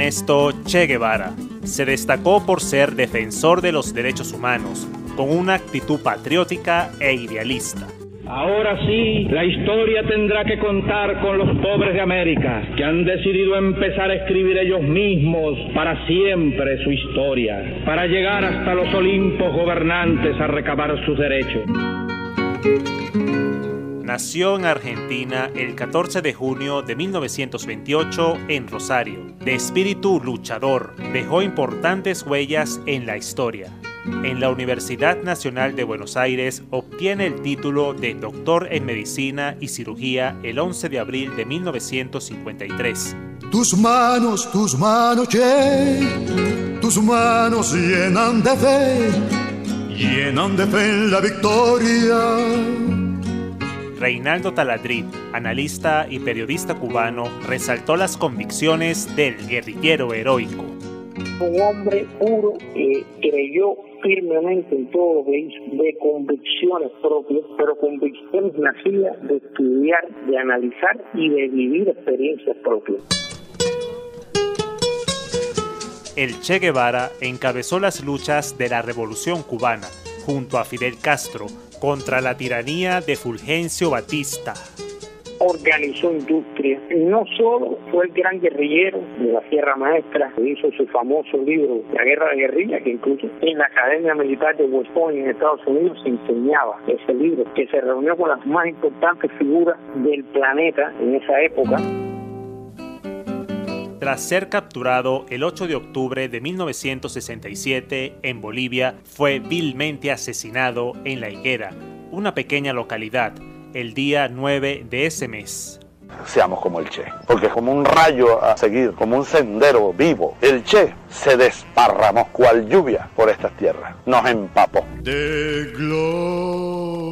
Ernesto Che Guevara. Se destacó por ser defensor de los derechos humanos, con una actitud patriótica e idealista. Ahora sí, la historia tendrá que contar con los pobres de América, que han decidido empezar a escribir ellos mismos para siempre su historia, para llegar hasta los Olimpos gobernantes a recabar sus derechos. Nació en Argentina el 14 de junio de 1928 en Rosario. De espíritu luchador, dejó importantes huellas en la historia. En la Universidad Nacional de Buenos Aires obtiene el título de doctor en medicina y cirugía el 11 de abril de 1953. Tus manos, tus manos, tus manos llenan de fe, llenan de fe en la victoria Reinaldo Taladrid, analista y periodista cubano, resaltó las convicciones del guerrillero heroico. Un hombre puro que creyó firmemente en todo lo que hizo, de convicciones propias, pero convicciones nacidas de estudiar, de analizar y de vivir experiencias propias. El Che Guevara encabezó las luchas de la Revolución cubana junto a Fidel Castro contra la tiranía de Fulgencio Batista. Organizó industria. No solo fue el gran guerrillero de la Sierra Maestra, hizo su famoso libro La Guerra de Guerrilla, que incluso en la Academia Militar de West Point en Estados Unidos se enseñaba ese libro, que se reunió con las más importantes figuras del planeta en esa época tras ser capturado el 8 de octubre de 1967 en Bolivia, fue vilmente asesinado en La Higuera, una pequeña localidad, el día 9 de ese mes. Seamos como el Che, porque como un rayo a seguir, como un sendero vivo, el Che se desparramó cual lluvia por estas tierras, nos empapó. De gloria